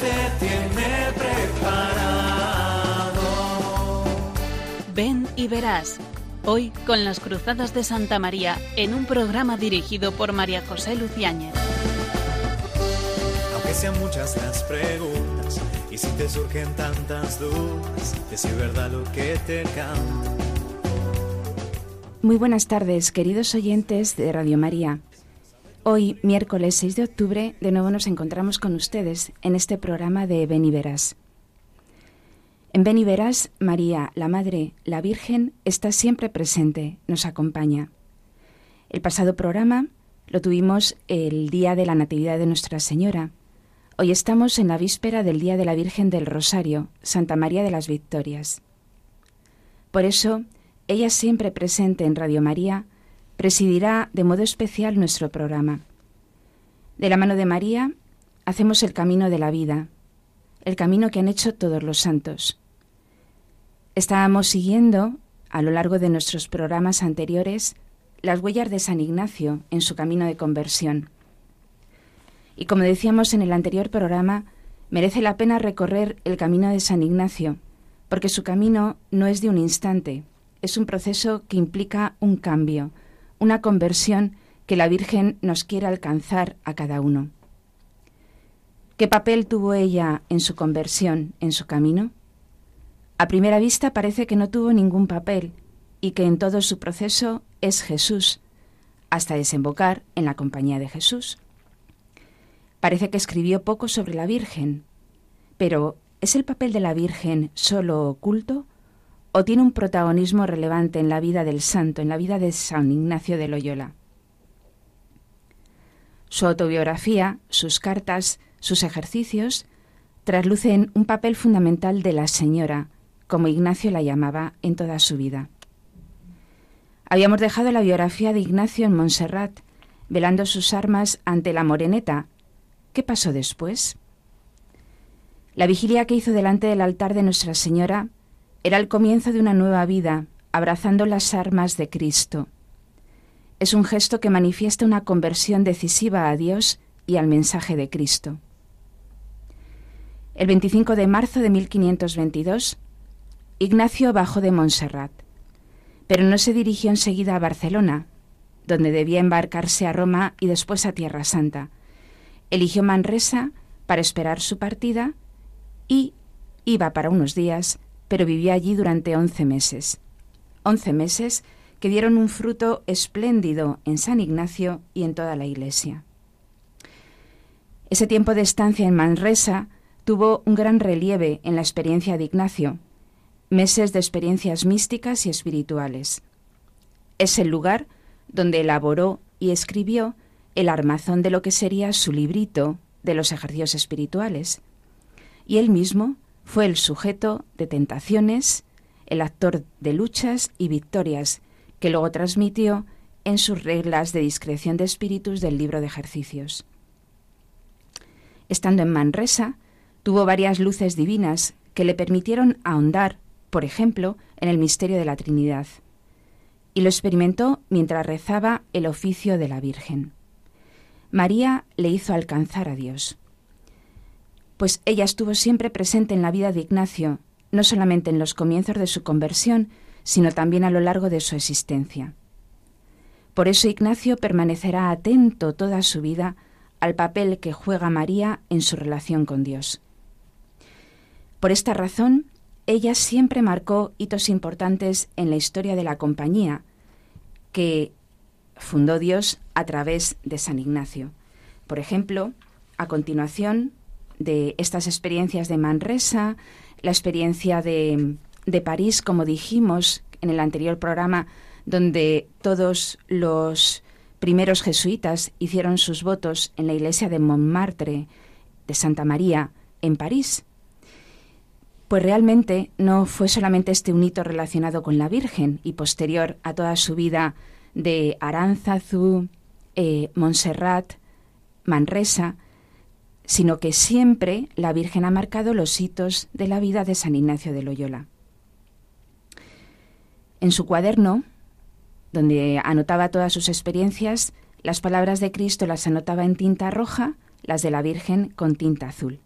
Te tiene preparado. Ven y verás. Hoy con las Cruzadas de Santa María en un programa dirigido por María José Luciáñez. Aunque sean muchas las preguntas y si te surgen tantas dudas, es verdad lo que te canto. Muy buenas tardes, queridos oyentes de Radio María. Hoy, miércoles 6 de octubre, de nuevo nos encontramos con ustedes en este programa de Verás. En Verás, María, la Madre, la Virgen, está siempre presente, nos acompaña. El pasado programa lo tuvimos el día de la Natividad de Nuestra Señora. Hoy estamos en la víspera del Día de la Virgen del Rosario, Santa María de las Victorias. Por eso, ella siempre presente en Radio María, presidirá de modo especial nuestro programa. De la mano de María hacemos el camino de la vida, el camino que han hecho todos los santos. Estábamos siguiendo, a lo largo de nuestros programas anteriores, las huellas de San Ignacio en su camino de conversión. Y como decíamos en el anterior programa, merece la pena recorrer el camino de San Ignacio, porque su camino no es de un instante, es un proceso que implica un cambio, una conversión que la Virgen nos quiere alcanzar a cada uno. ¿Qué papel tuvo ella en su conversión, en su camino? A primera vista parece que no tuvo ningún papel y que en todo su proceso es Jesús, hasta desembocar en la compañía de Jesús. Parece que escribió poco sobre la Virgen, pero ¿es el papel de la Virgen solo oculto o tiene un protagonismo relevante en la vida del santo, en la vida de San Ignacio de Loyola. Su autobiografía, sus cartas, sus ejercicios, traslucen un papel fundamental de la señora, como Ignacio la llamaba en toda su vida. Habíamos dejado la biografía de Ignacio en Montserrat, velando sus armas ante la moreneta. ¿Qué pasó después? La vigilia que hizo delante del altar de Nuestra Señora era el comienzo de una nueva vida, abrazando las armas de Cristo. Es un gesto que manifiesta una conversión decisiva a Dios y al mensaje de Cristo. El 25 de marzo de 1522, Ignacio bajó de Montserrat, pero no se dirigió enseguida a Barcelona, donde debía embarcarse a Roma y después a Tierra Santa. Eligió Manresa para esperar su partida y iba para unos días pero vivió allí durante once meses. Once meses que dieron un fruto espléndido en San Ignacio y en toda la Iglesia. Ese tiempo de estancia en Manresa tuvo un gran relieve en la experiencia de Ignacio, meses de experiencias místicas y espirituales. Es el lugar donde elaboró y escribió el armazón de lo que sería su librito de los ejercicios espirituales. Y él mismo fue el sujeto de tentaciones, el actor de luchas y victorias, que luego transmitió en sus reglas de discreción de espíritus del libro de ejercicios. Estando en Manresa, tuvo varias luces divinas que le permitieron ahondar, por ejemplo, en el misterio de la Trinidad. Y lo experimentó mientras rezaba el oficio de la Virgen. María le hizo alcanzar a Dios pues ella estuvo siempre presente en la vida de Ignacio, no solamente en los comienzos de su conversión, sino también a lo largo de su existencia. Por eso Ignacio permanecerá atento toda su vida al papel que juega María en su relación con Dios. Por esta razón, ella siempre marcó hitos importantes en la historia de la compañía, que fundó Dios a través de San Ignacio. Por ejemplo, a continuación de estas experiencias de Manresa, la experiencia de, de París, como dijimos en el anterior programa, donde todos los primeros jesuitas hicieron sus votos en la iglesia de Montmartre de Santa María en París. Pues realmente no fue solamente este un hito relacionado con la Virgen y posterior a toda su vida de Aránzazu, eh, Montserrat, Manresa, sino que siempre la Virgen ha marcado los hitos de la vida de San Ignacio de Loyola. En su cuaderno, donde anotaba todas sus experiencias, las palabras de Cristo las anotaba en tinta roja, las de la Virgen con tinta azul.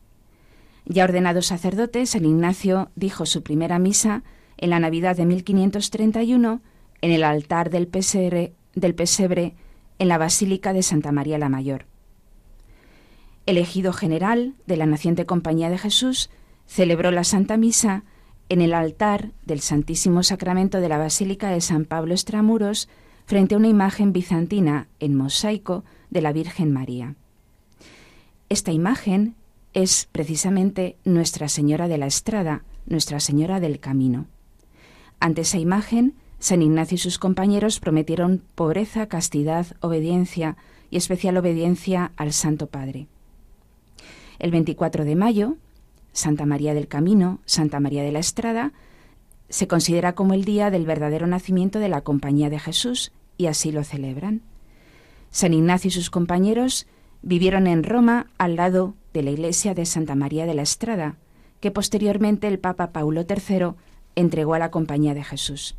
Ya ordenado sacerdote, San Ignacio dijo su primera misa en la Navidad de 1531 en el altar del pesebre, del pesebre en la Basílica de Santa María la Mayor. Elegido general de la naciente Compañía de Jesús, celebró la Santa Misa en el altar del Santísimo Sacramento de la Basílica de San Pablo Extramuros frente a una imagen bizantina en mosaico de la Virgen María. Esta imagen es precisamente Nuestra Señora de la Estrada, Nuestra Señora del Camino. Ante esa imagen, San Ignacio y sus compañeros prometieron pobreza, castidad, obediencia y especial obediencia al Santo Padre. El 24 de mayo, Santa María del Camino, Santa María de la Estrada, se considera como el día del verdadero nacimiento de la Compañía de Jesús y así lo celebran. San Ignacio y sus compañeros vivieron en Roma al lado de la iglesia de Santa María de la Estrada, que posteriormente el Papa Paulo III entregó a la Compañía de Jesús.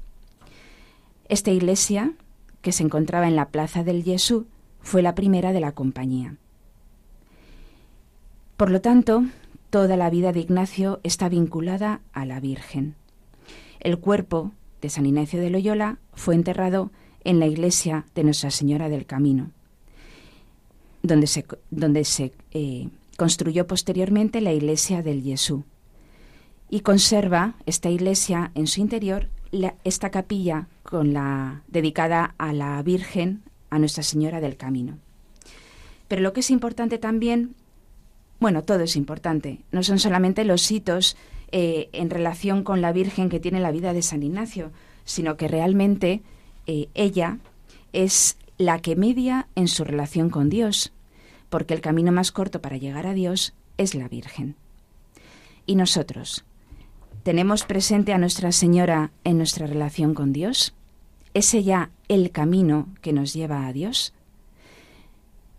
Esta iglesia, que se encontraba en la Plaza del Jesús, fue la primera de la Compañía. Por lo tanto, toda la vida de Ignacio está vinculada a la Virgen. El cuerpo de San Ignacio de Loyola fue enterrado en la iglesia de Nuestra Señora del Camino, donde se, donde se eh, construyó posteriormente la iglesia del Jesús. Y conserva esta iglesia en su interior esta capilla con la dedicada a la Virgen, a Nuestra Señora del Camino. Pero lo que es importante también bueno, todo es importante. No son solamente los hitos eh, en relación con la Virgen que tiene la vida de San Ignacio, sino que realmente eh, ella es la que media en su relación con Dios, porque el camino más corto para llegar a Dios es la Virgen. ¿Y nosotros? ¿Tenemos presente a Nuestra Señora en nuestra relación con Dios? ¿Es ella el camino que nos lleva a Dios?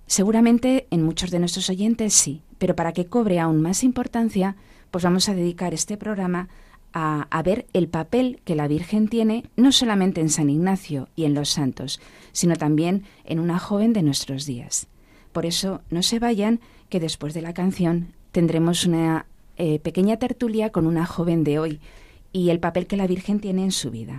Seguramente en muchos de nuestros oyentes sí, pero para que cobre aún más importancia, pues vamos a dedicar este programa a, ver el papel que la Virgen tiene no solamente en San Ignacio y en los santos, sino también en una joven de nuestros días. Por eso no se vayan, que después de la canción tendremos una eh, pequeña tertulia con una joven de hoy y el papel que la Virgen tiene en su vida.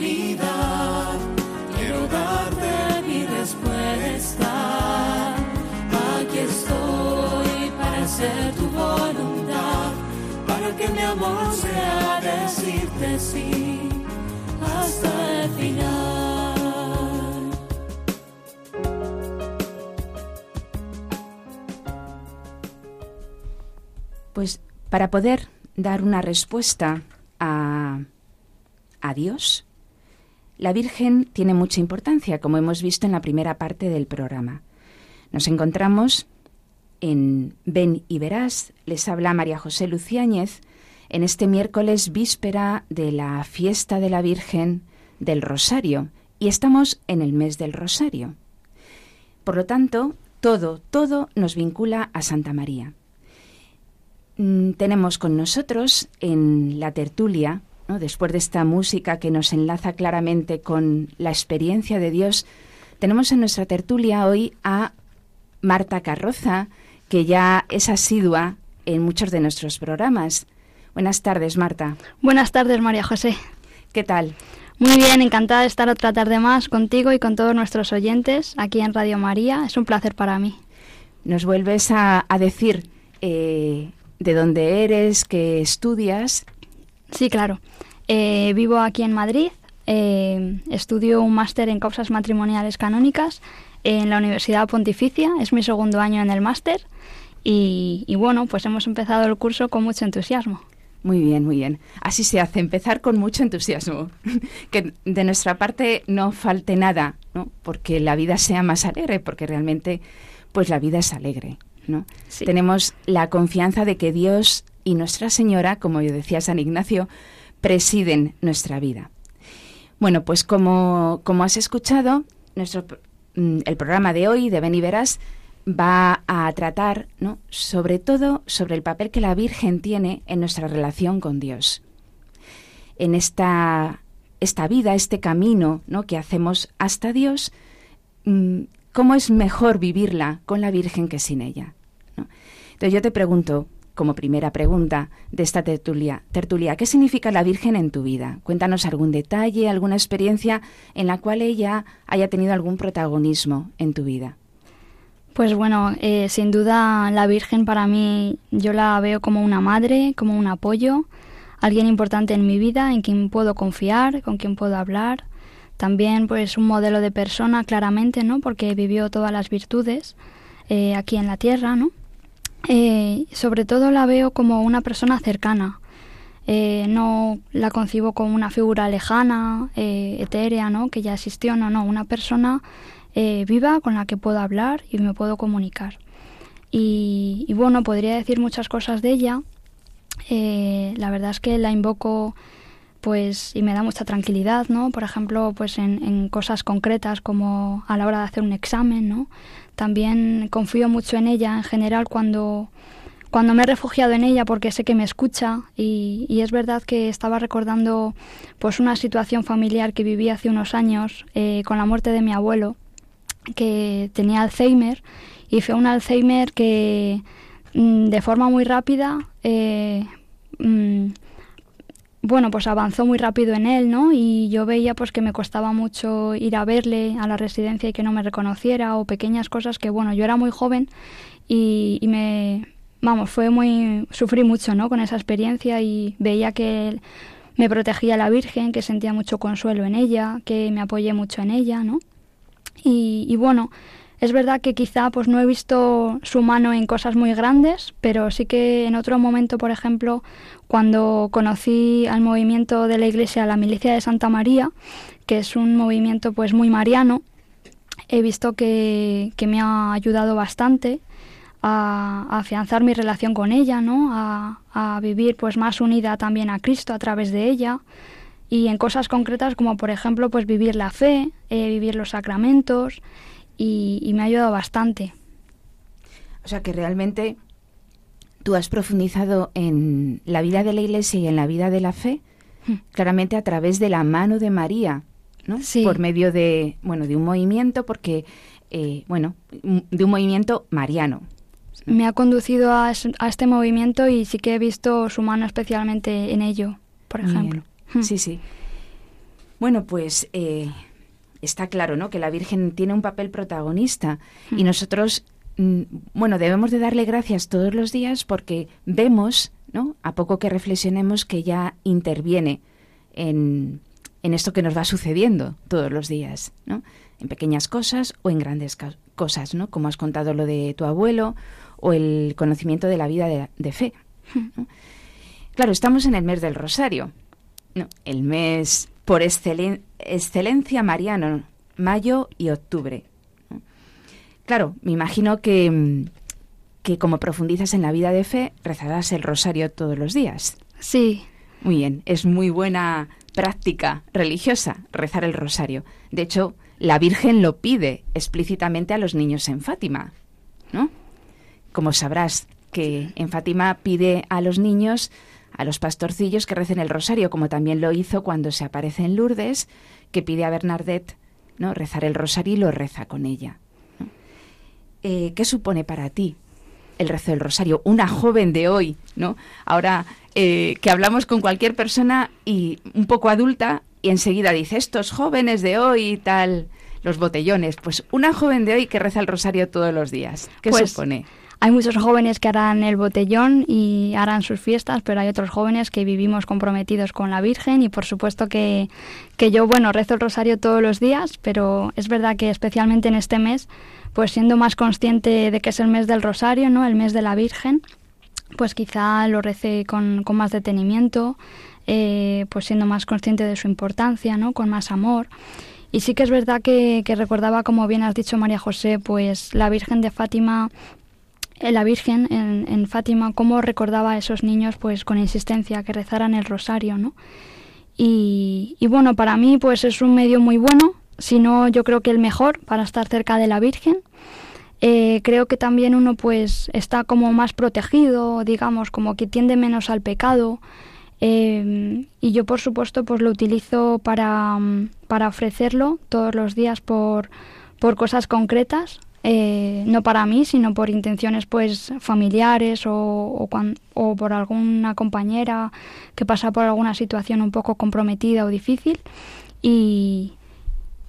tu voluntad, para que mi amor sea decirte sí hasta el final. Pues para poder dar una respuesta a, a Dios, la Virgen tiene mucha importancia, como hemos visto en la primera parte del programa. Nos encontramos en Ven y Verás. Les habla María José Luciáñez en este miércoles víspera de la fiesta de la Virgen del Rosario y estamos en el mes del Rosario. Por lo tanto, todo, todo nos vincula a Santa María. Mm, tenemos con nosotros en la tertulia, después de esta música que nos enlaza claramente con la experiencia de Dios, tenemos en nuestra tertulia hoy a Marta Carroza, que ya es asidua en muchos de nuestros programas. Buenas tardes, Marta. Buenas tardes, María José. ¿Qué tal? Muy bien, encantada de estar otra tarde más contigo y con todos nuestros oyentes aquí en Radio María. Es un placer para mí. Nos vuelves a, decir eh, de dónde eres, qué estudias. Sí, claro. Eh, vivo aquí en Madrid. Eh, estudio un máster en causas matrimoniales canónicas en la Universidad Pontificia. Es mi segundo año en el máster. Y, y bueno, pues hemos empezado el curso con mucho entusiasmo. Muy bien, muy bien. Así se hace, empezar con mucho entusiasmo. que de nuestra parte no falte nada, ¿no? Porque la vida sea más alegre, porque realmente, pues la vida es alegre, ¿no? Tenemos la confianza de que Dios y Nuestra Señora, como yo decía San Ignacio, presiden nuestra vida. Bueno, pues como, como has escuchado, nuestro, el programa de hoy de Ben y Verás va a tratar, ¿no? sobre todo, sobre el papel que la Virgen tiene en nuestra relación con Dios. En esta, esta vida, este camino ¿no? que hacemos hasta Dios, mm, ¿cómo es mejor vivirla con la Virgen que sin ella? Entonces yo te pregunto, como primera pregunta de esta tertulia, tertulia, ¿qué significa la Virgen en tu vida? Cuéntanos algún detalle, alguna experiencia en la cual ella haya tenido algún protagonismo en tu vida. Pues bueno, eh, sin duda la Virgen para mí yo la veo como una madre, como un apoyo, alguien importante en mi vida, en quien puedo confiar, con quien puedo hablar. También pues un modelo de persona claramente, ¿no? Porque vivió todas las virtudes eh, aquí en la tierra, ¿no? Eh, sobre todo la veo como una persona cercana. no la concibo como una figura lejana, etérea, ¿no? Que ya existió, no, no, una persona eh, viva con la que puedo hablar y me puedo comunicar. Y, bueno, podría decir muchas cosas de ella. Eh, la verdad es que la invoco pues y me da mucha tranquilidad, ¿no? Por ejemplo, pues en, cosas concretas como a la hora de hacer un examen, ¿no? También confío mucho en ella en general cuando, cuando me he refugiado en ella porque sé que me escucha y, es verdad que estaba recordando pues una situación familiar que viví hace unos años eh, con la muerte de mi abuelo que tenía Alzheimer y fue un Alzheimer que mm, de forma muy rápida eh, mm, bueno pues avanzó muy rápido en él no y yo veía pues que me costaba mucho ir a verle a la residencia y que no me reconociera o pequeñas cosas que bueno yo era muy joven y, y me vamos fue muy sufrí mucho no con esa experiencia y veía que me protegía la Virgen que sentía mucho consuelo en ella que me apoyé mucho en ella no y, bueno, es verdad que quizá pues no he visto su mano en cosas muy grandes, pero sí que en otro momento, por ejemplo, cuando conocí al movimiento de la Iglesia, la Milicia de Santa María, que es un movimiento pues muy mariano, he visto que, me ha ayudado bastante a, afianzar mi relación con ella, ¿no? A, a, vivir pues más unida también a Cristo a través de ella y en cosas concretas como por ejemplo pues vivir la fe, eh, vivir los sacramentos y, me ha ayudado bastante. O sea que realmente tú has profundizado en la vida de la Iglesia y en la vida de la fe, hmm. claramente a través de la mano de María, ¿no? Sí. Por medio de, bueno, de un movimiento, porque, eh, bueno, de un movimiento mariano. Me ha conducido a, este movimiento y sí que he visto su mano especialmente en ello, por ejemplo. Hmm. Sí, sí. Bueno, pues eh, está claro, ¿no? Que la Virgen tiene un papel protagonista y hmm. nosotros, mm, bueno, debemos de darle gracias todos los días porque vemos, ¿no? A poco que reflexionemos que ya interviene en, en esto que nos va sucediendo todos los días, ¿no? En pequeñas cosas o en grandes cosas, ¿no? Como has contado lo de tu abuelo o el conocimiento de la vida de, fe. Hmm. Claro, estamos en el mes del Rosario no, el mes por excelencia mariano, mayo y octubre. Claro, me imagino que, que como profundizas en la vida de fe, rezarás el rosario todos los días. Sí. Muy bien, es muy buena práctica religiosa rezar el rosario. De hecho, la Virgen lo pide explícitamente a los niños en Fátima, ¿no? Como sabrás que en Fátima pide a los niños a los pastorcillos que recen el rosario, como también lo hizo cuando se aparece en Lourdes, que pide a Bernadette ¿no? rezar el rosario y lo reza con ella. Eh, ¿Qué supone para ti el rezo del rosario? Una joven de hoy, ¿no? Ahora eh, que hablamos con cualquier persona y un poco adulta y enseguida dice, estos jóvenes de hoy y tal, los botellones. Pues una joven de hoy que reza el rosario todos los días, ¿qué Pues, supone? Hay muchos jóvenes que harán el botellón y harán sus fiestas, pero hay otros jóvenes que vivimos comprometidos con la Virgen y por supuesto que, yo, bueno, rezo el rosario todos los días, pero es verdad que especialmente en este mes, pues siendo más consciente de que es el mes del rosario, ¿no? El mes de la Virgen, pues quizá lo rece con, con más detenimiento, eh, pues siendo más consciente de su importancia, ¿no? Con más amor. Y sí que es verdad que, que recordaba, como bien has dicho María José, pues la Virgen de Fátima la Virgen en, en, Fátima, cómo recordaba a esos niños pues con insistencia que rezaran el rosario, ¿no? Y, y, bueno, para mí pues es un medio muy bueno, si no yo creo que el mejor para estar cerca de la Virgen. Eh, creo que también uno pues está como más protegido, digamos, como que tiende menos al pecado. Eh, y yo por supuesto pues lo utilizo para, para ofrecerlo todos los días por, por cosas concretas, eh, no para mí, sino por intenciones pues familiares o, o, cuan, o, por alguna compañera que pasa por alguna situación un poco comprometida o difícil y,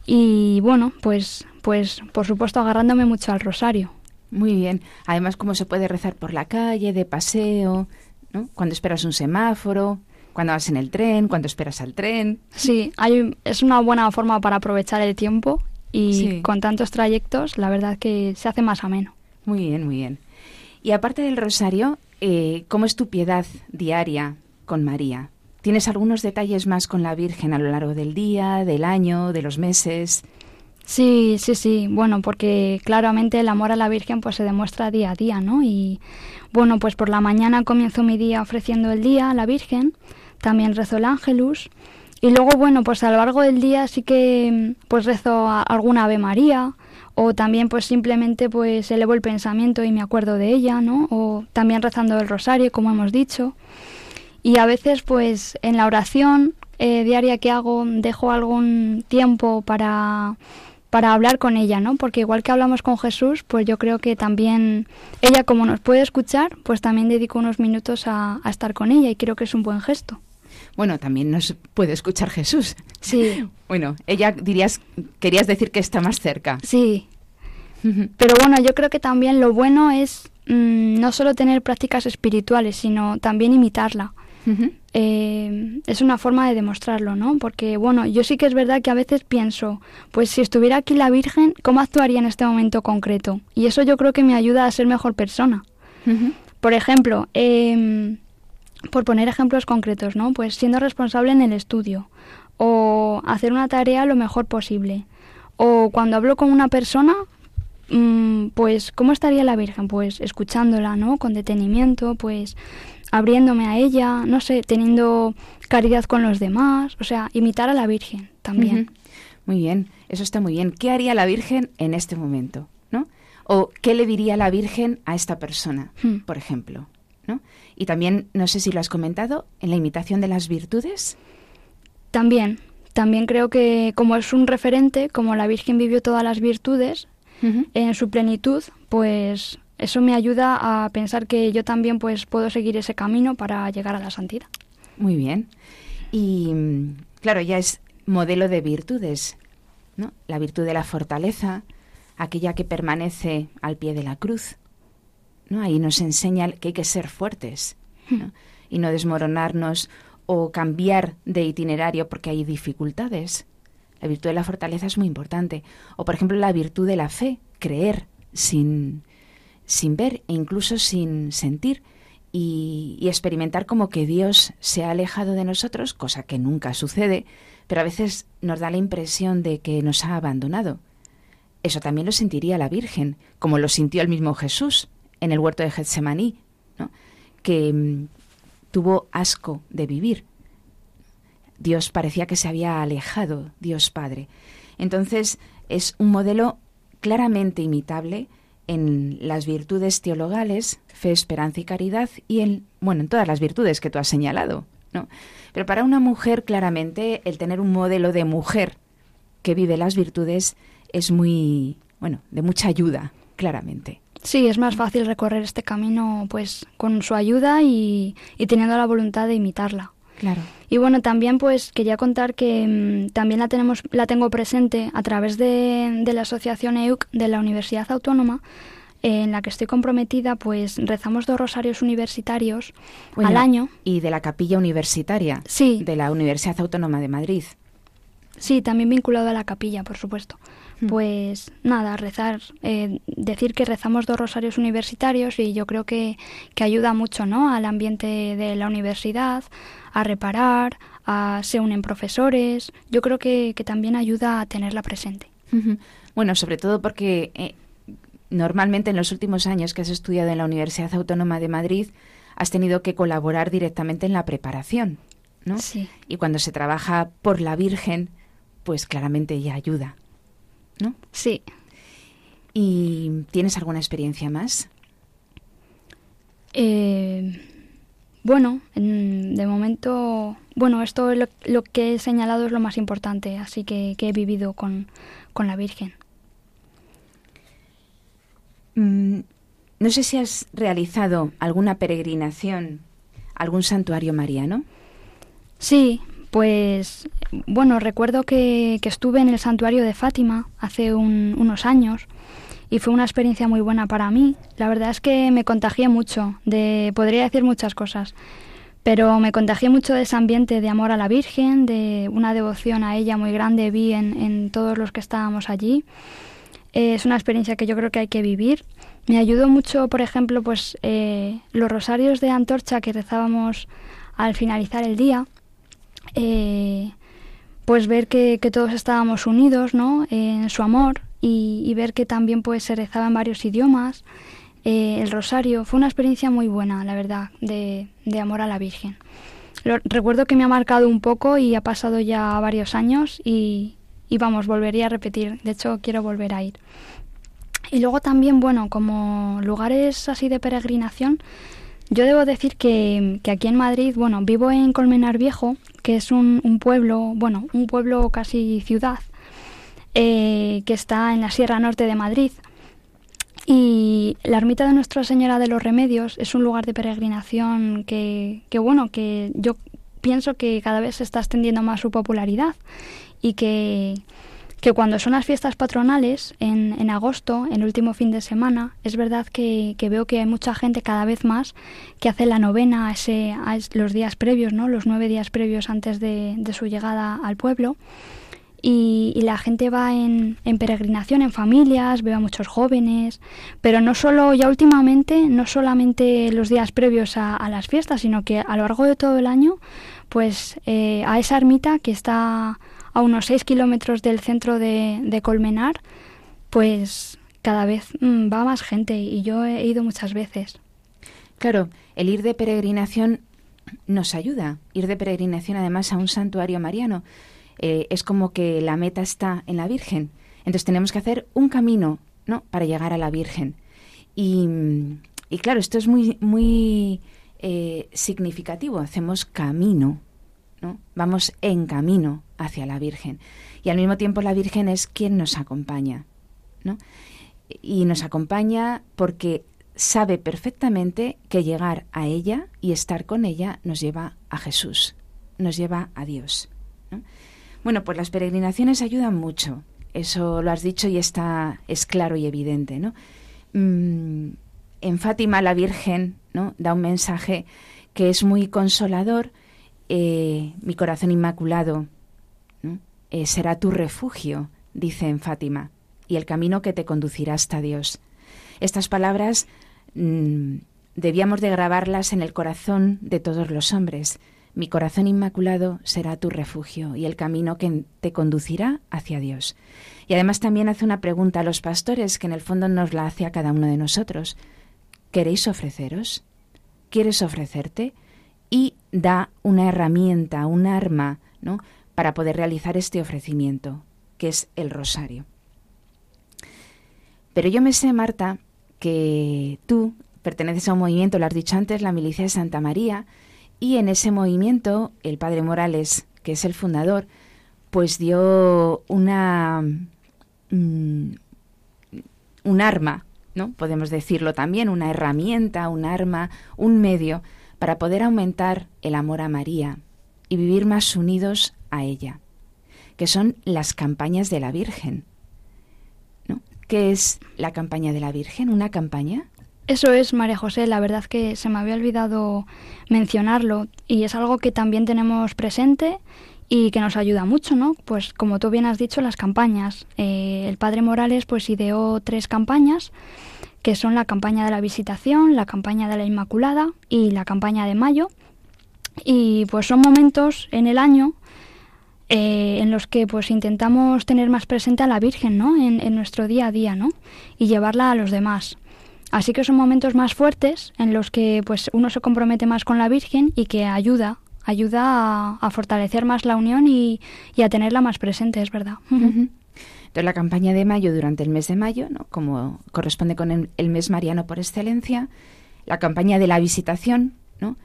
y bueno, pues, pues por supuesto agarrándome mucho al rosario. Muy bien. Además, cómo se puede rezar por la calle, de paseo, ¿no? Cuando esperas un semáforo, cuando vas en el tren, cuando esperas al tren. Sí, hay, es una buena forma para aprovechar el tiempo y sí. con tantos trayectos, la verdad que se hace más ameno. Muy bien, muy bien. Y aparte del rosario, eh, ¿cómo es tu piedad diaria con María? ¿Tienes algunos detalles más con la Virgen a lo largo del día, del año, de los meses? Sí, sí, sí. Bueno, porque claramente el amor a la Virgen pues se demuestra día a día, ¿no? Y bueno, pues por la mañana comienzo mi día ofreciendo el día a la Virgen, también rezo el ángelus y luego, bueno, pues a lo largo del día sí que pues rezo alguna Ave María o también pues simplemente pues elevo el pensamiento y me acuerdo de ella, ¿no? O también rezando el rosario, como hemos dicho. Y a veces pues en la oración eh, diaria que hago dejo algún tiempo para para hablar con ella, ¿no? Porque igual que hablamos con Jesús, pues yo creo que también ella como nos puede escuchar, pues también dedico unos minutos a, a estar con ella y creo que es un buen gesto bueno, también nos puede escuchar Jesús. Sí. Bueno, ella dirías, querías decir que está más cerca. Sí. Pero bueno, yo creo que también lo bueno es mmm, no solo tener prácticas espirituales, sino también imitarla. Uh -huh. eh, es una forma de demostrarlo, ¿no? Porque, bueno, yo sí que es verdad que a veces pienso, pues si estuviera aquí la Virgen, ¿cómo actuaría en este momento concreto? Y eso yo creo que me ayuda a ser mejor persona. Uh -huh. Por ejemplo, eh, por poner ejemplos concretos, ¿no? Pues siendo responsable en el estudio o hacer una tarea lo mejor posible. O cuando hablo con una persona, mmm, pues ¿cómo estaría la Virgen? Pues escuchándola, ¿no? Con detenimiento, pues abriéndome a ella, no sé, teniendo caridad con los demás, o sea, imitar a la Virgen también. Uh -huh. Muy bien, eso está muy bien. ¿Qué haría la Virgen en este momento, no? O qué le diría la Virgen a esta persona, Hmm. por ejemplo, ¿no? Y también, no sé si lo has comentado, en la imitación de las virtudes. También, también creo que como es un referente, como la Virgen vivió todas las virtudes uh -huh. en su plenitud, pues eso me ayuda a pensar que yo también pues puedo seguir ese camino para llegar a la santidad. Muy bien. Y claro, ya es modelo de virtudes, ¿no? La virtud de la fortaleza, aquella que permanece al pie de la cruz. ¿No? Ahí nos enseña que hay que ser fuertes y no desmoronarnos o cambiar de itinerario porque hay dificultades. La virtud de la fortaleza es muy importante. O, por ejemplo, la virtud de la fe, creer sin, sin ver e incluso sin sentir y, experimentar como que Dios se ha alejado de nosotros, cosa que nunca sucede, pero a veces nos da la impresión de que nos ha abandonado. Eso también lo sentiría la Virgen, como lo sintió el mismo Jesús en el huerto de Getsemaní, ¿no? que mm, tuvo asco de vivir. Dios parecía que se había alejado, Dios Padre. Entonces es un modelo claramente imitable en las virtudes teologales, fe, esperanza y caridad, y en, bueno, en todas las virtudes que tú has señalado, ¿no? Pero para una mujer, claramente, el tener un modelo de mujer que vive las virtudes es muy, bueno, de mucha ayuda, claramente. Sí, es más fácil recorrer este camino pues con su ayuda y, teniendo la voluntad de imitarla. Claro. Y bueno, también pues quería contar que mm, también la tenemos, la tengo presente a través de, de la asociación EUC de la Universidad Autónoma, en la que estoy comprometida, pues rezamos dos rosarios universitarios al año. Y de la capilla universitaria. Sí. De la Universidad Autónoma de Madrid. Sí, también vinculado a la capilla, por supuesto. Pues nada, rezar, eh, decir que rezamos dos rosarios universitarios y yo creo que, que ayuda mucho ¿no? al ambiente de la universidad, a reparar, a se unen profesores. Yo creo que, que también ayuda a tenerla presente. Bueno, sobre todo porque eh, normalmente en los últimos años que has estudiado en la Universidad Autónoma de Madrid has tenido que colaborar directamente en la preparación, ¿no? Sí. Y cuando se trabaja por la Virgen, pues claramente ella ayuda, ¿no? Sí. ¿Y tienes alguna experiencia más? Eh, bueno, de momento, bueno, esto lo, lo, que he señalado es lo más importante, así que, que he vivido con, con la Virgen. Mm, no sé si has realizado alguna peregrinación, algún santuario mariano. Sí, pues bueno, recuerdo que, estuve en el santuario de Fátima hace unos años y fue una experiencia muy buena para mí. La verdad es que me contagié mucho, de, podría decir muchas cosas, pero me contagié mucho de ese ambiente de amor a la Virgen, de una devoción a ella muy grande vi en, en todos los que estábamos allí es una experiencia que yo creo que hay que vivir. Me ayudó mucho, por ejemplo, pues eh, los rosarios de antorcha que rezábamos al finalizar el día. Eh, pues ver que, todos estábamos unidos ¿no? en su amor y, ver que también pues se rezaba en varios idiomas. Eh, el rosario fue una experiencia muy buena, la verdad, de, de amor a la Virgen. recuerdo que me ha marcado un poco y ha pasado ya varios años y, y vamos, volvería a repetir. De hecho, quiero volver a ir. Y luego también, bueno, como lugares así de peregrinación, yo debo decir que, aquí en Madrid, bueno, vivo en Colmenar Viejo, que es un, pueblo, bueno, un pueblo casi ciudad, eh, que está en la Sierra Norte de Madrid. Y la ermita de Nuestra Señora de los Remedios es un lugar de peregrinación que, que bueno, que yo pienso que cada vez se está extendiendo más su popularidad y que, que cuando son las fiestas patronales, en, en, agosto, el último fin de semana, es verdad que, que, veo que hay mucha gente cada vez más que hace la novena a, los días previos, ¿no? los nueve días previos antes de, su llegada al pueblo. Y, la gente va en, en, peregrinación en familias, veo a muchos jóvenes, pero no solo, ya últimamente, no solamente los días previos a, a las fiestas, sino que a lo largo de todo el año, pues eh, a esa ermita que está a unos 6 kilómetros del centro de, Colmenar, pues cada vez mm, va más gente y yo he ido muchas veces. Claro, el ir de peregrinación nos ayuda. Ir de peregrinación además a un santuario mariano eh, es como que la meta está en la Virgen. Entonces tenemos que hacer un camino ¿no? para llegar a la Virgen. Y, y claro, esto es muy, muy eh, significativo. Hacemos camino Vamos en camino hacia la Virgen. Y al mismo tiempo la Virgen es quien nos acompaña, ¿no? Y nos acompaña porque sabe perfectamente que llegar a ella y estar con ella nos lleva a Jesús, nos lleva a Dios. Bueno, pues las peregrinaciones ayudan mucho. Eso lo has dicho y está es claro y evidente, ¿no? Mm, en Fátima la Virgen, ¿no? Da un mensaje que es muy consolador eh, mi corazón inmaculado eh, será tu refugio, dice en Fátima, y el camino que te conducirá hasta Dios. Estas palabras mm, debíamos de grabarlas en el corazón de todos los hombres. Mi corazón inmaculado será tu refugio y el camino que te conducirá hacia Dios. Y además también hace una pregunta a los pastores que en el fondo nos la hace a cada uno de nosotros. ¿Queréis ofreceros? ¿Quieres ofrecerte? y da una herramienta, un arma, ¿no? Para poder realizar este ofrecimiento, que es el rosario. Pero yo me sé, Marta, que tú perteneces a un movimiento, lo has dicho antes, la Milicia de Santa María, y en ese movimiento el padre Morales, que es el fundador, pues dio una mm, un arma ¿no? Podemos decirlo también, una herramienta, un arma, un medio para poder aumentar el amor a María y vivir más unidos a ella, que son las campañas de la Virgen. ¿no? ¿Qué es la campaña de la Virgen? ¿Una campaña? Eso es, María José, la verdad que se me había olvidado mencionarlo y es algo que también tenemos presente y que nos ayuda mucho, ¿no? Pues como tú bien has dicho, las campañas. Eh, el padre Morales pues ideó tres campañas que son la campaña de la visitación, la campaña de la Inmaculada y la campaña de mayo. Y pues son momentos en el año eh, en los que pues intentamos tener más presente a la Virgen, ¿no? En, en, nuestro día a día, ¿no? Y llevarla a los demás. Así que son momentos más fuertes en los que pues uno se compromete más con la Virgen y que ayuda ayuda a, a fortalecer más la unión y, y, a tenerla más presente, es verdad. Uh -huh. Entonces, la campaña de mayo, durante el mes de mayo, ¿no? como corresponde con el, el, mes mariano por excelencia, la campaña de la visitación, ¿no?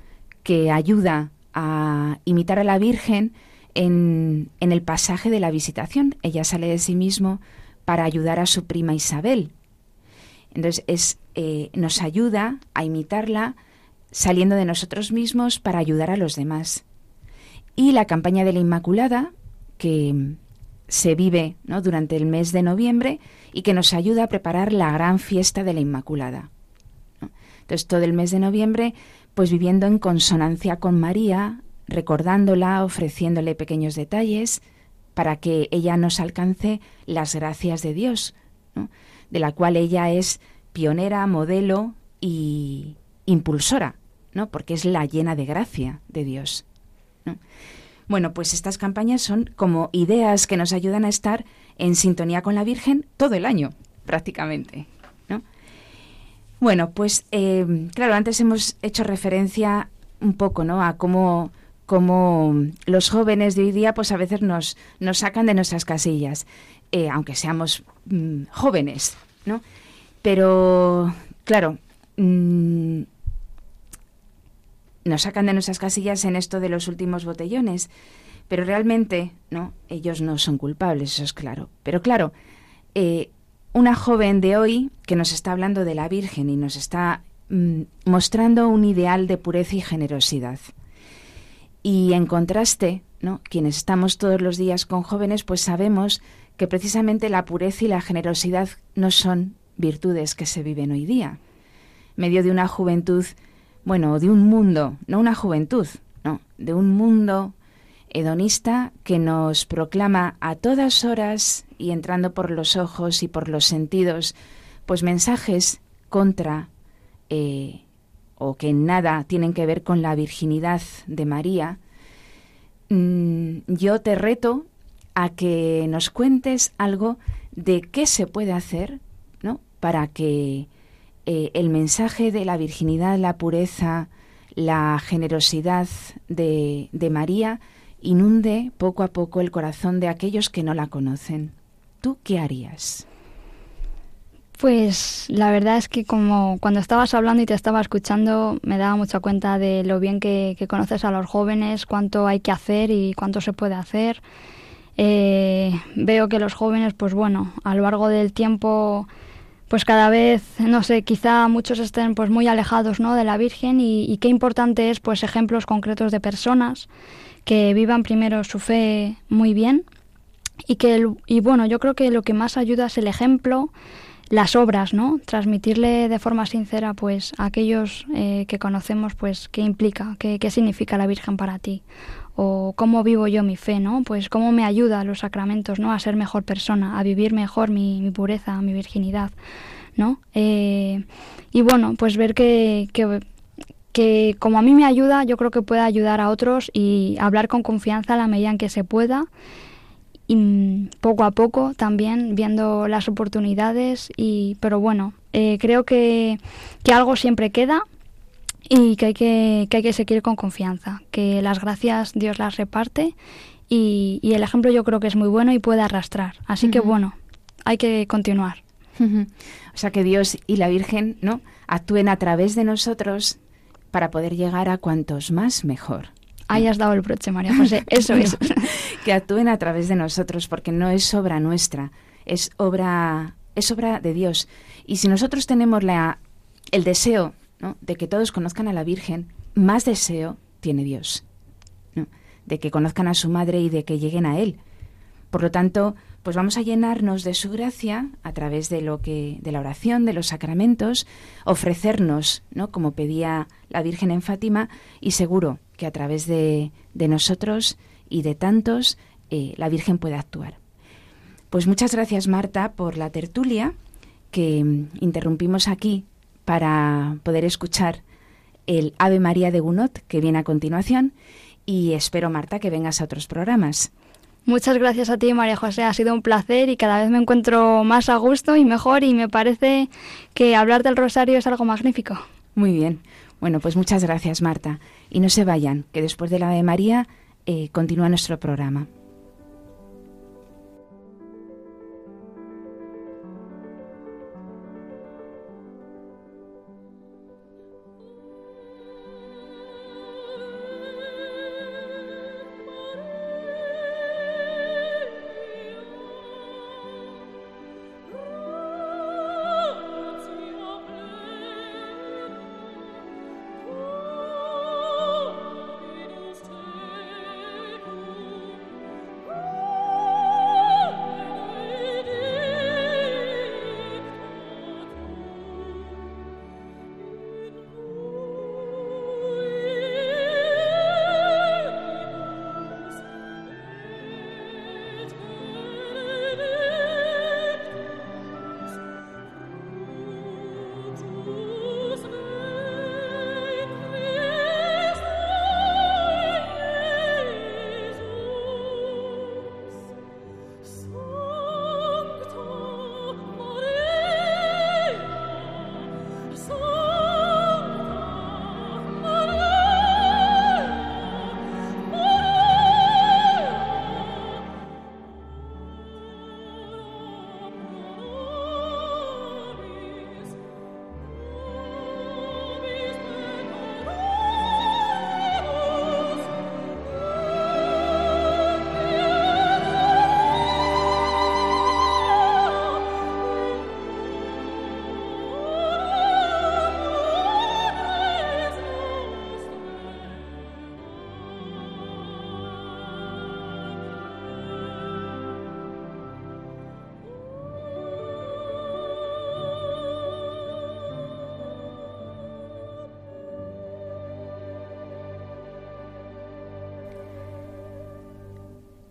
que ayuda a imitar a la Virgen en, el pasaje de la visitación. Ella sale de sí mismo para ayudar a su prima Isabel. Entonces, es, eh, nos ayuda a imitarla saliendo de nosotros mismos para ayudar a los demás. Y la campaña de la Inmaculada, que se vive durante el mes de noviembre y que nos ayuda a preparar la gran fiesta de la Inmaculada. Entonces, todo el mes de noviembre, pues viviendo en consonancia con María, recordándola, ofreciéndole pequeños detalles para que ella nos alcance las gracias de Dios, de la cual ella es pionera, modelo y, impulsora, ¿no? Porque es la llena de gracia de Dios. ¿no? Bueno, pues estas campañas son como ideas que nos ayudan a estar en sintonía con la Virgen todo el año, prácticamente. ¿no? Bueno, pues eh, claro, antes hemos hecho referencia un poco, ¿no? A cómo, cómo los jóvenes de hoy día, pues a veces nos, sacan de nuestras casillas, eh, aunque seamos mm, jóvenes, ¿no? Pero, claro, mmm, nos sacan de nuestras casillas en esto de los últimos botellones, pero realmente, ¿no? Ellos no son culpables, eso es claro. Pero claro, eh, una joven de hoy que nos está hablando de la Virgen y nos está mm, mostrando un ideal de pureza y generosidad. Y en contraste, ¿no? Quienes estamos todos los días con jóvenes, pues sabemos que precisamente la pureza y la generosidad no son virtudes que se viven hoy día. Medio de una juventud bueno, de un mundo, no una juventud, no, de un mundo hedonista que nos proclama a todas horas y entrando por los ojos y por los sentidos, pues mensajes contra eh, o que en nada tienen que ver con la virginidad de María, mm, yo te reto a que nos cuentes algo de qué se puede hacer, ¿no? Para que eh, el mensaje de la virginidad, la pureza, la generosidad de, de María inunde poco a poco el corazón de aquellos que no la conocen. ¿Tú qué harías? Pues la verdad es que como cuando estabas hablando y te estaba escuchando me daba mucha cuenta de lo bien que, conoces a los jóvenes, cuánto hay que hacer y cuánto se puede hacer. Eh, veo que los jóvenes, pues bueno, a lo largo del tiempo pues cada vez, no sé, quizá muchos estén pues muy alejados ¿no? de la Virgen y, y, qué importante es pues ejemplos concretos de personas que vivan primero su fe muy bien y que y bueno, yo creo que lo que más ayuda es el ejemplo, las obras, ¿no? Transmitirle de forma sincera pues a aquellos eh, que conocemos pues qué implica, qué, qué significa la Virgen para ti o cómo vivo yo mi fe, ¿no? Pues cómo me ayuda los sacramentos, ¿no? A ser mejor persona, a vivir mejor mi, mi pureza, mi virginidad, ¿no? Eh, y bueno, pues ver que, que, que, como a mí me ayuda, yo creo que puede ayudar a otros y hablar con confianza a la medida en que se pueda y poco a poco también viendo las oportunidades y pero bueno eh, creo que, que algo siempre queda y que hay que, que hay que seguir con confianza, que las gracias Dios las reparte y, y, el ejemplo yo creo que es muy bueno y puede arrastrar. Así uh -huh. que bueno, hay que continuar. Uh -huh. O sea que Dios y la Virgen no actúen a través de nosotros para poder llegar a cuantos más mejor. Ahí has dado el broche, María José. Eso es. que actúen a través de nosotros, porque no es obra nuestra, es obra es obra de Dios. Y si nosotros tenemos la, el deseo de que todos conozcan a la Virgen, más deseo tiene Dios, de que conozcan a su madre y de que lleguen a Él. Por lo tanto, pues vamos a llenarnos de su gracia a través de lo que de la oración, de los sacramentos, ofrecernos, ¿no? como pedía la Virgen en Fátima, y seguro que a través de, de nosotros y de tantos eh, la Virgen puede actuar. Pues muchas gracias Marta por la tertulia que mm, interrumpimos aquí para poder escuchar el Ave María de Gunot que viene a continuación y espero Marta que vengas a otros programas. Muchas gracias a ti, María José. Ha sido un placer y cada vez me encuentro más a gusto y mejor y me parece que hablar del rosario es algo magnífico. Muy bien. Bueno, pues muchas gracias, Marta. Y no se vayan, que después de la de María eh, continúa nuestro programa.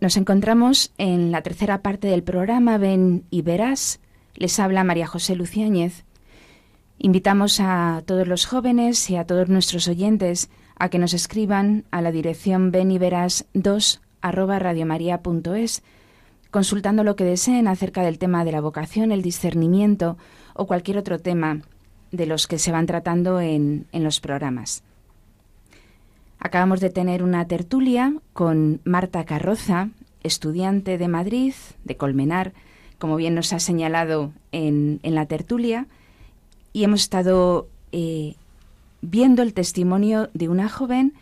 Nos encontramos en la tercera parte del programa Ven y Verás. Les habla María José Luciáñez. Invitamos a todos los jóvenes y a todos nuestros oyentes a que nos escriban a la dirección ven y verás 2 arroba radiomaria.es consultando lo que deseen acerca del tema de la vocación, el discernimiento o cualquier otro tema de los que se van tratando en, en los programas. Acabamos de tener una tertulia con Marta Carroza, estudiante de Madrid, de Colmenar, como bien nos ha señalado en, la tertulia, y hemos estado eh, viendo el testimonio de una joven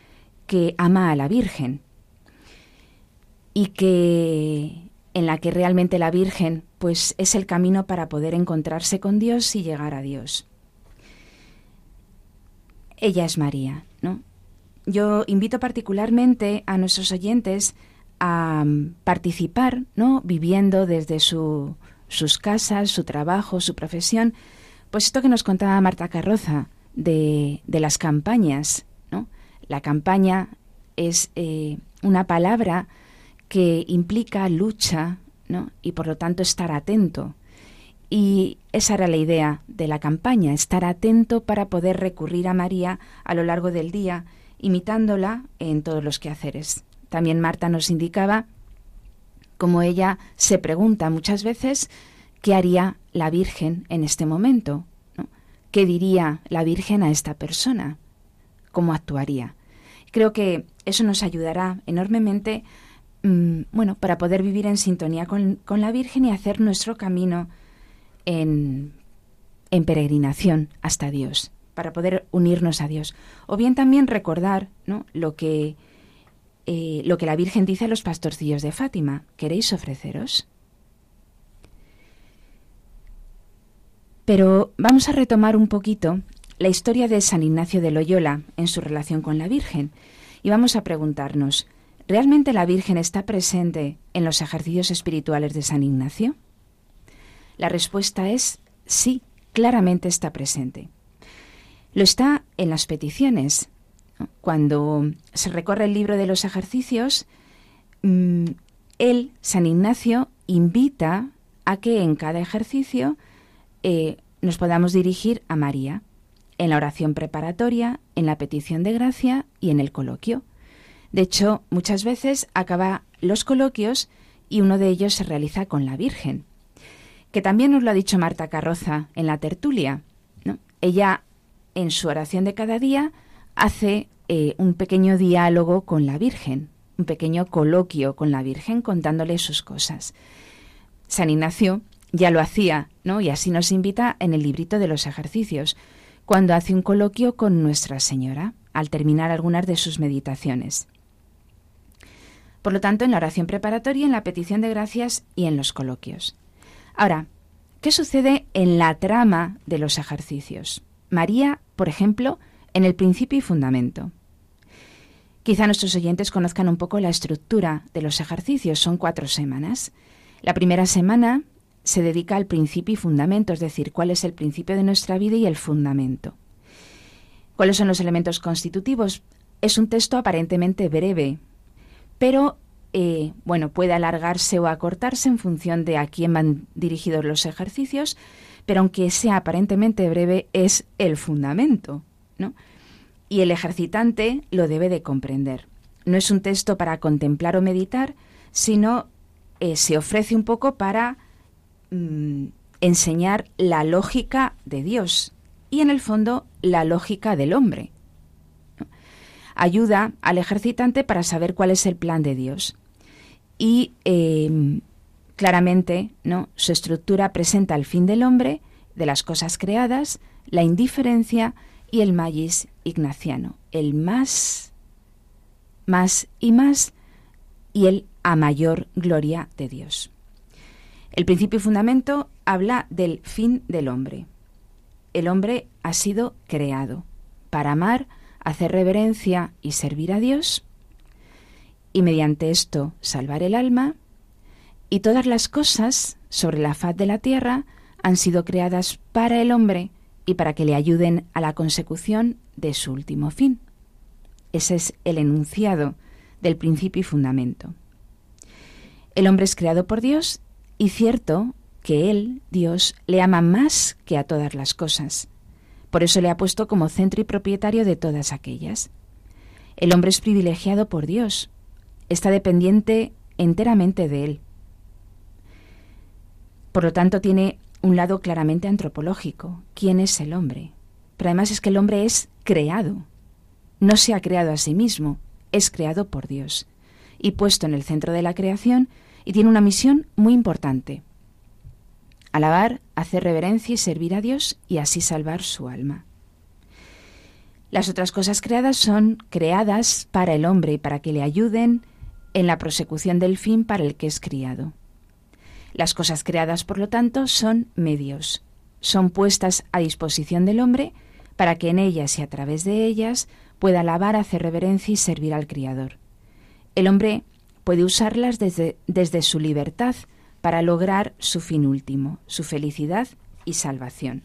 que ama a la Virgen y que en la que realmente la Virgen pues es el camino para poder encontrarse con Dios y llegar a Dios. Ella es María, ¿no? Yo invito particularmente a nuestros oyentes a mm, participar, ¿no? Viviendo desde su, sus casas, su trabajo, su profesión, pues esto que nos contaba Marta Carroza de, de las campañas, ¿no? La campaña es eh, una palabra que implica lucha, ¿no? Y por lo tanto estar atento. Y esa era la idea de la campaña, estar atento para poder recurrir a María a lo largo del día imitándola en todos los quehaceres. También Marta nos indicaba cómo ella se pregunta muchas veces qué haría la Virgen en este momento, qué diría la Virgen a esta persona, cómo actuaría. Creo que eso nos ayudará enormemente, mm, bueno, para poder vivir en sintonía con, con, la Virgen y hacer nuestro camino en, en peregrinación hasta Dios para poder unirnos a Dios. O bien también recordar ¿no? lo, que, eh, lo que la Virgen dice a los pastorcillos de Fátima. ¿Queréis ofreceros? Pero vamos a retomar un poquito la historia de San Ignacio de Loyola en su relación con la Virgen y vamos a preguntarnos, ¿realmente la Virgen está presente en los ejercicios espirituales de San Ignacio? La respuesta es sí, claramente está presente. Lo está en las peticiones. Cuando se recorre el libro de los ejercicios, mm, él, San Ignacio, invita a que en cada ejercicio eh, nos podamos dirigir a María, en la oración preparatoria, en la petición de gracia y en el coloquio. De hecho, muchas veces acaba los coloquios y uno de ellos se realiza con la Virgen, que también nos lo ha dicho Marta Carroza en la tertulia. Ella, en su oración de cada día, hace eh, un pequeño diálogo con la Virgen, un pequeño coloquio con la Virgen contándole sus cosas. San Ignacio ya lo hacía, ¿no? Y así nos invita en el librito de los ejercicios, cuando hace un coloquio con Nuestra Señora, al terminar algunas de sus meditaciones. Por lo tanto, en la oración preparatoria, en la petición de gracias y en los coloquios. Ahora, ¿qué sucede en la trama de los ejercicios? María, por ejemplo, en el principio y fundamento. Quizá nuestros oyentes conozcan un poco la estructura de los ejercicios. Son cuatro semanas. La primera semana se dedica al principio y fundamento, es decir, cuál es el principio de nuestra vida y el fundamento. ¿Cuáles son los elementos constitutivos? Es un texto aparentemente breve, pero eh, bueno, puede alargarse o acortarse en función de a quién van dirigidos los ejercicios, pero aunque sea aparentemente breve, es el fundamento, ¿no? y el ejercitante lo debe de comprender. No es un texto para contemplar o meditar, sino eh, se ofrece un poco para mm, enseñar la lógica de Dios y en el fondo la lógica del hombre. Ayuda al ejercitante para saber cuál es el plan de Dios. Y em, claramente, ¿no? Su estructura presenta el fin del hombre, de las cosas creadas, la indiferencia y el magis ignaciano, el más, más y más y el a mayor gloria de Dios. El principio y fundamento habla del fin del hombre. El hombre ha sido creado para amar, hacer reverencia y servir a Dios, y mediante esto salvar el alma, y todas las cosas sobre la faz de la tierra han sido creadas para el hombre y para que le ayuden a la consecución de su último fin. Ese es el enunciado del principio y fundamento. El hombre es creado por Dios y cierto que Él, Dios, le ama más que a todas las cosas. Por eso le ha puesto como centro y propietario de todas aquellas. El hombre es privilegiado por Dios, está dependiente enteramente de Él. Por lo tanto, tiene un lado claramente antropológico. ¿Quién es el hombre? Pero además es que el hombre es creado. No se ha creado a sí mismo, es creado por Dios y puesto en el centro de la creación y tiene una misión muy importante. Alabar, hacer reverencia y servir a Dios y así salvar su alma. Las otras cosas creadas son creadas para el hombre y para que le ayuden en la prosecución del fin para el que es criado. Las cosas creadas, por lo tanto, son medios, son puestas a disposición del hombre para que en ellas y a través de ellas pueda alabar, hacer reverencia y servir al Criador. El hombre puede usarlas desde, desde su libertad para lograr su fin último, su felicidad y salvación.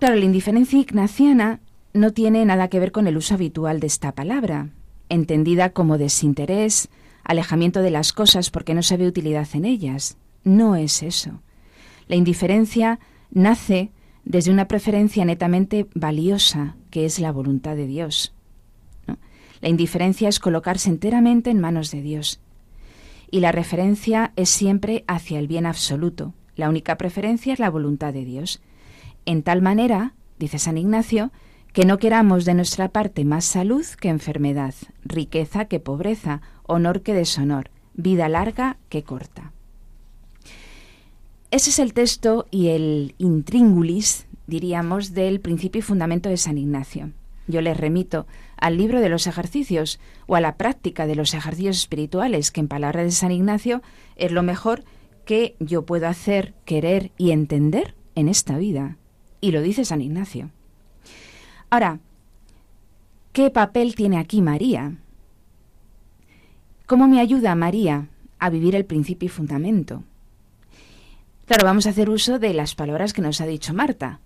Claro, la indiferencia ignaciana no tiene nada que ver con el uso habitual de esta palabra, entendida como desinterés, alejamiento de las cosas porque no se ve utilidad en ellas. No es eso. La indiferencia nace desde una preferencia netamente valiosa, que es la voluntad de Dios. La indiferencia es colocarse enteramente en manos de Dios. Y la referencia es siempre hacia el bien absoluto. La única preferencia es la voluntad de Dios. En tal manera, dice San Ignacio, que no queramos de nuestra parte más salud que enfermedad, riqueza que pobreza, honor que deshonor, vida larga que corta. Ese es el texto y el intríngulis, diríamos, del principio y fundamento de San Ignacio. Yo les remito al libro de los ejercicios o a la práctica de los ejercicios espirituales, que en palabras de San Ignacio es lo mejor que yo puedo hacer, querer y entender en esta vida. Y lo dice San Ignacio. Ahora, ¿qué papel tiene aquí María? ¿Cómo me ayuda María a vivir el principio y fundamento? Claro, vamos a hacer uso de las palabras que nos ha dicho Marta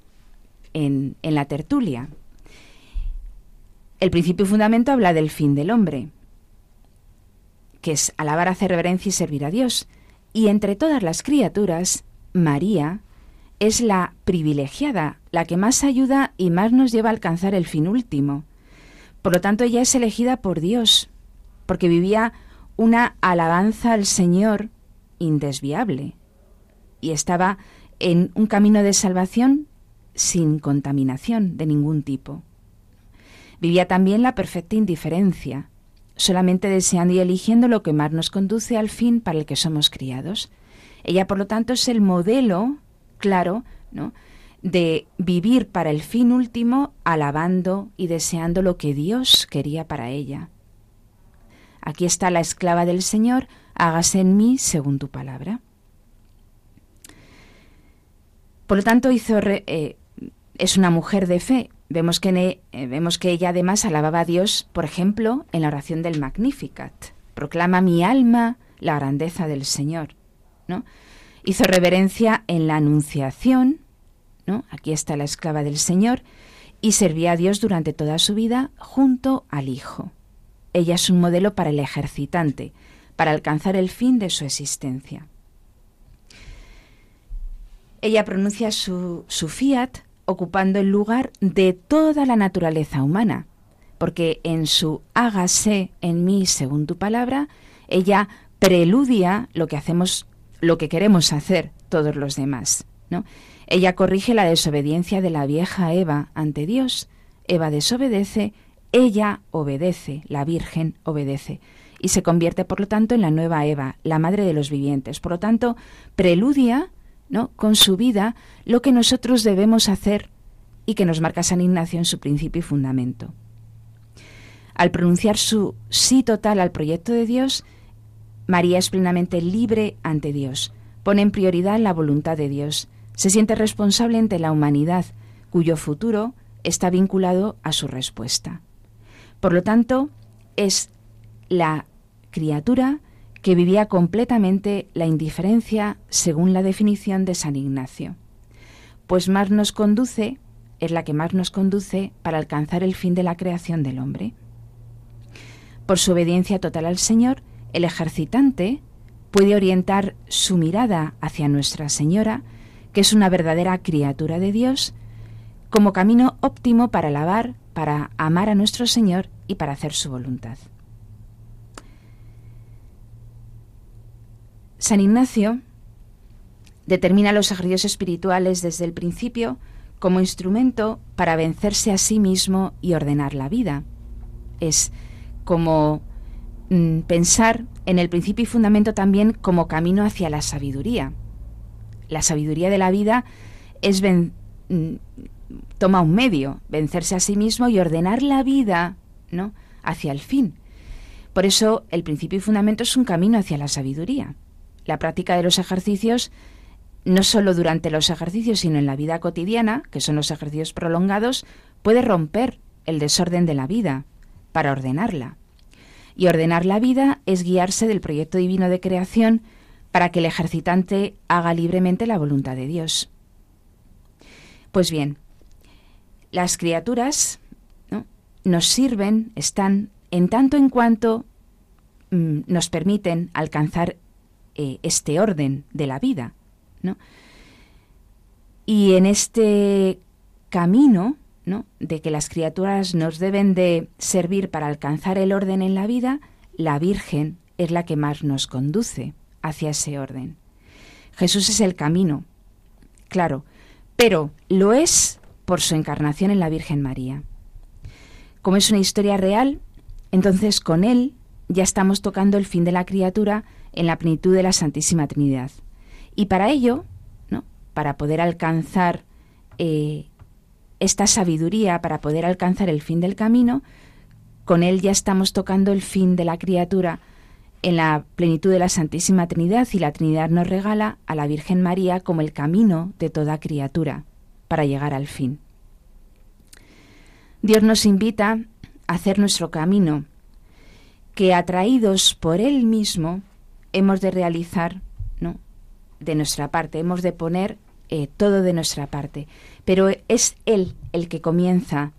en, en la tertulia. El principio y fundamento habla del fin del hombre, que es alabar, hacer reverencia y servir a Dios. Y entre todas las criaturas, María es la privilegiada, la que más ayuda y más nos lleva a alcanzar el fin último. Por lo tanto, ella es elegida por Dios, porque vivía una alabanza al Señor indesviable y estaba en un camino de salvación sin contaminación de ningún tipo. Vivía también la perfecta indiferencia, solamente deseando y eligiendo lo que más nos conduce al fin para el que somos criados. Ella, por lo tanto, es el modelo claro, ¿no? de vivir para el fin último alabando y deseando lo que Dios quería para ella. Aquí está la esclava del Señor, hágase en mí según tu palabra. Por lo tanto, hizo eh, es una mujer de fe. Vemos que, eh, vemos que ella además alababa a Dios, por ejemplo, en la oración del Magnificat. Proclama mi alma la grandeza del Señor. ¿no? Hizo reverencia en la Anunciación, ¿no? aquí está la esclava del Señor, y servía a Dios durante toda su vida junto al Hijo. Ella es un modelo para el ejercitante, para alcanzar el fin de su existencia. Ella pronuncia su, fiat ocupando el lugar de toda la naturaleza humana, porque en su hágase en mí según tu palabra, ella preludia lo que hacemos, lo que queremos hacer todos los demás, ¿no? Ella corrige la desobediencia de la vieja Eva ante Dios. Eva desobedece, ella obedece, la Virgen obedece y se convierte, por lo tanto, en la nueva Eva, la madre de los vivientes. Por lo tanto, preludia ¿no? con su vida lo que nosotros debemos hacer y que nos marca San Ignacio en su principio y fundamento. Al pronunciar su sí total al proyecto de Dios, María es plenamente libre ante Dios, pone en prioridad la voluntad de Dios, se siente responsable ante la humanidad, cuyo futuro está vinculado a su respuesta. Por lo tanto, es la criatura que vivía completamente la indiferencia según la definición de San Ignacio, pues más nos conduce, es la que más nos conduce para alcanzar el fin de la creación del hombre. Por su obediencia total al Señor, el ejercitante puede orientar su mirada hacia Nuestra Señora, que es una verdadera criatura de Dios, como camino óptimo para alabar, para amar a nuestro Señor y para hacer su voluntad. San Ignacio determina los ejercicios espirituales desde el principio como instrumento para vencerse a sí mismo y ordenar la vida. Es como mm, pensar en el principio y fundamento también como camino hacia la sabiduría. La sabiduría de la vida es mm, toma un medio, vencerse a sí mismo y ordenar la vida, hacia el fin. Por eso el principio y fundamento es un camino hacia la sabiduría la práctica de los ejercicios, no solo durante los ejercicios, sino en la vida cotidiana, que son los ejercicios prolongados, puede romper el desorden de la vida para ordenarla. Y ordenar la vida es guiarse del proyecto divino de creación para que el ejercitante haga libremente la voluntad de Dios. Pues bien, las criaturas nos sirven, están en tanto en cuanto mm, nos permiten alcanzar eh, este orden de la vida. ¿no? Y en este camino ¿no? de que las criaturas nos deben de servir para alcanzar el orden en la vida, la Virgen es la que más nos conduce hacia ese orden. Jesús es el camino, claro, pero lo es por su encarnación en la Virgen María. Como es una historia real, entonces con él ya estamos tocando el fin de la criatura en la plenitud de la Santísima Trinidad. Y para ello, ¿no? para poder alcanzar eh, esta sabiduría, para poder alcanzar el fin del camino, con él ya estamos tocando el fin de la criatura en la plenitud de la Santísima Trinidad y la Trinidad nos regala a la Virgen María como el camino de toda criatura para llegar al fin. Dios nos invita a hacer nuestro camino, que atraídos por Él mismo hemos de realizar ¿no? de nuestra parte, hemos de poner eh, todo de nuestra parte, pero es Él el que comienza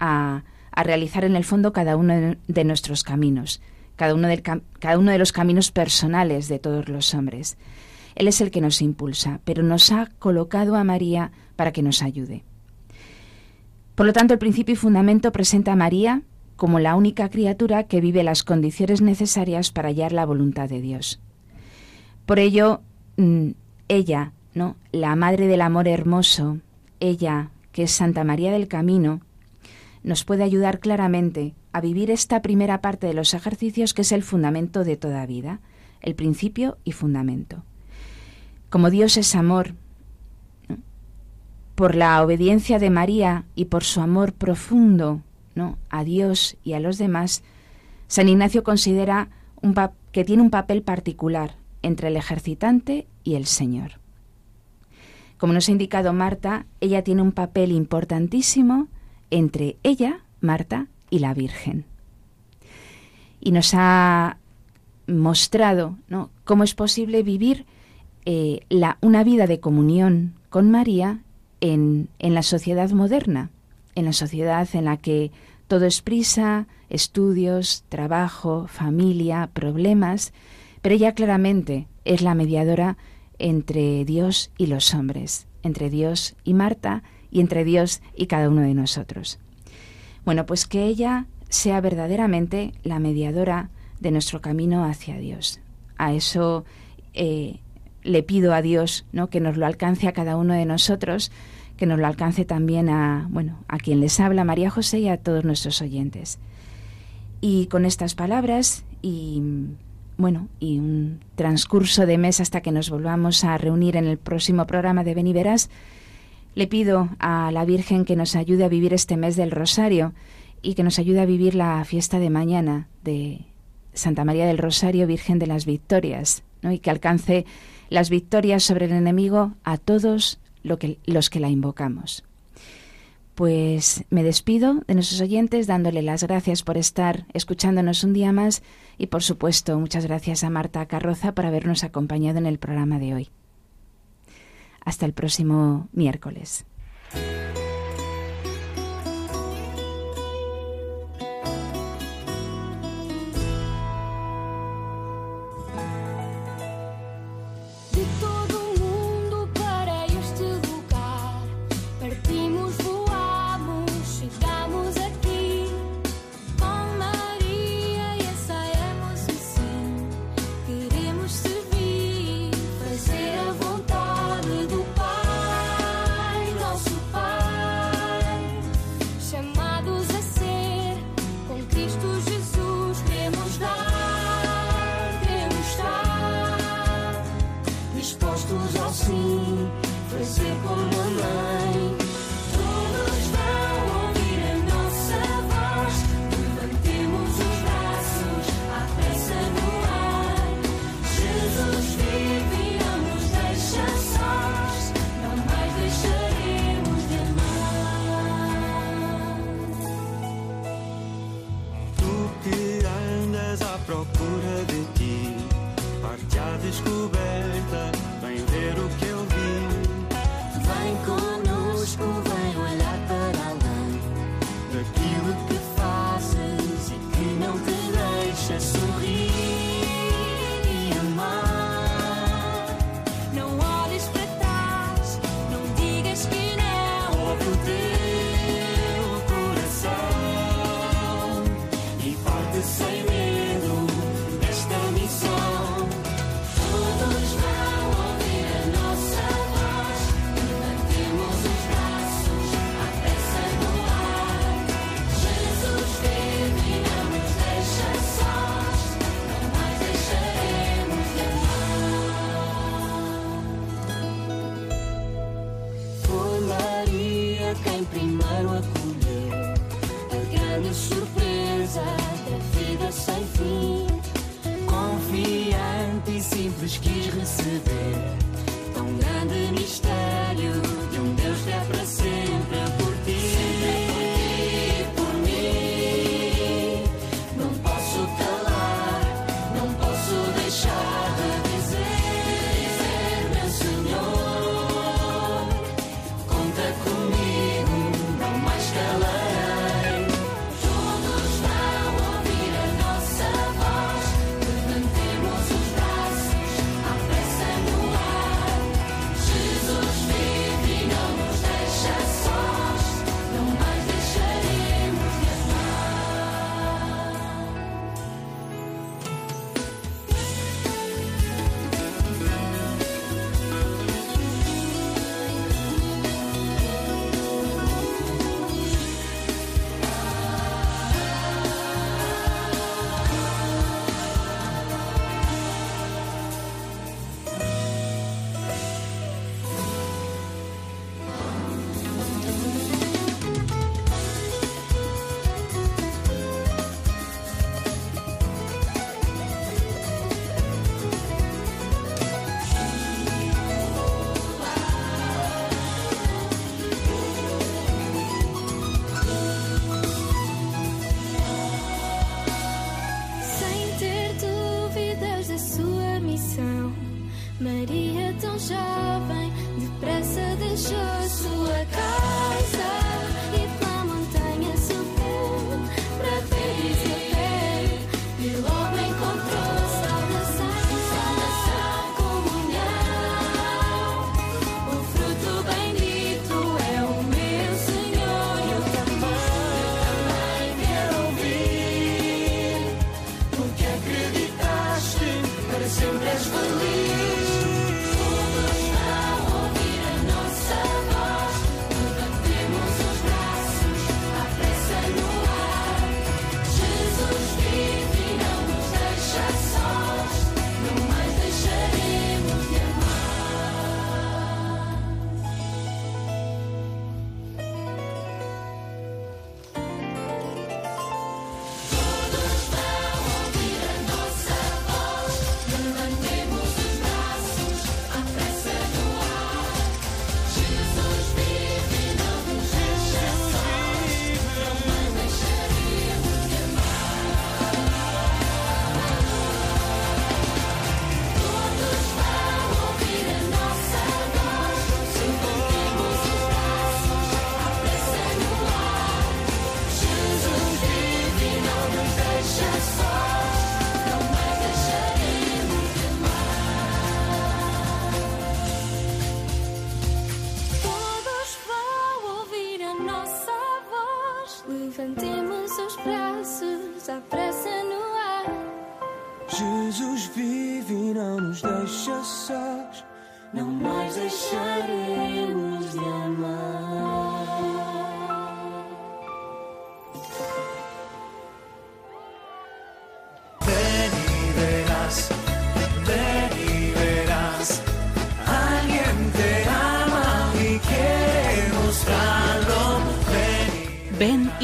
a, a realizar en el fondo cada uno de nuestros caminos cada uno, cada uno de los caminos personales de todos los hombres. Él es el que nos impulsa, pero nos ha colocado a María para que nos ayude. Por lo tanto, el principio y fundamento presenta a María como la única criatura que vive las condiciones necesarias para hallar la voluntad de Dios. Por ello, mm, ella, ¿no? La madre del amor hermoso, ella, que es Santa María del Camino, nos puede ayudar claramente a vivir esta primera parte de los ejercicios que es el fundamento de toda vida, el principio y fundamento. Como Dios es amor, por la obediencia de María y por su amor profundo ¿no? a Dios y a los demás, San Ignacio considera un que tiene un papel particular entre el ejercitante y el Señor. Como nos ha indicado Marta, ella tiene un papel importantísimo entre ella, Marta, y la Virgen. Y nos ha mostrado ¿no? cómo es posible vivir eh, la, una vida de comunión con María en, en la sociedad moderna, en la sociedad en la que todo es prisa, estudios, trabajo, familia, problemas, pero ella claramente es la mediadora entre Dios y los hombres, entre Dios y Marta y entre Dios y cada uno de nosotros. Bueno, pues que ella sea verdaderamente la mediadora de nuestro camino hacia Dios. A eso eh, le pido a Dios, ¿no? Que nos lo alcance a cada uno de nosotros, que nos lo alcance también a, bueno, a quien les habla, María José, y a todos nuestros oyentes. Y con estas palabras y bueno, y un transcurso de mes hasta que nos volvamos a reunir en el próximo programa de Beniveras, le pido a la Virgen que nos ayude a vivir este mes del Rosario y que nos ayude a vivir la fiesta de mañana de Santa María del Rosario, Virgen de las Victorias, ¿no? y que alcance las victorias sobre el enemigo a todos los que la invocamos. Pues me despido de nuestros oyentes dándole las gracias por estar escuchándonos un día más y por supuesto muchas gracias a Marta Carroza por habernos acompañado en el programa de hoy. Hasta el próximo miércoles.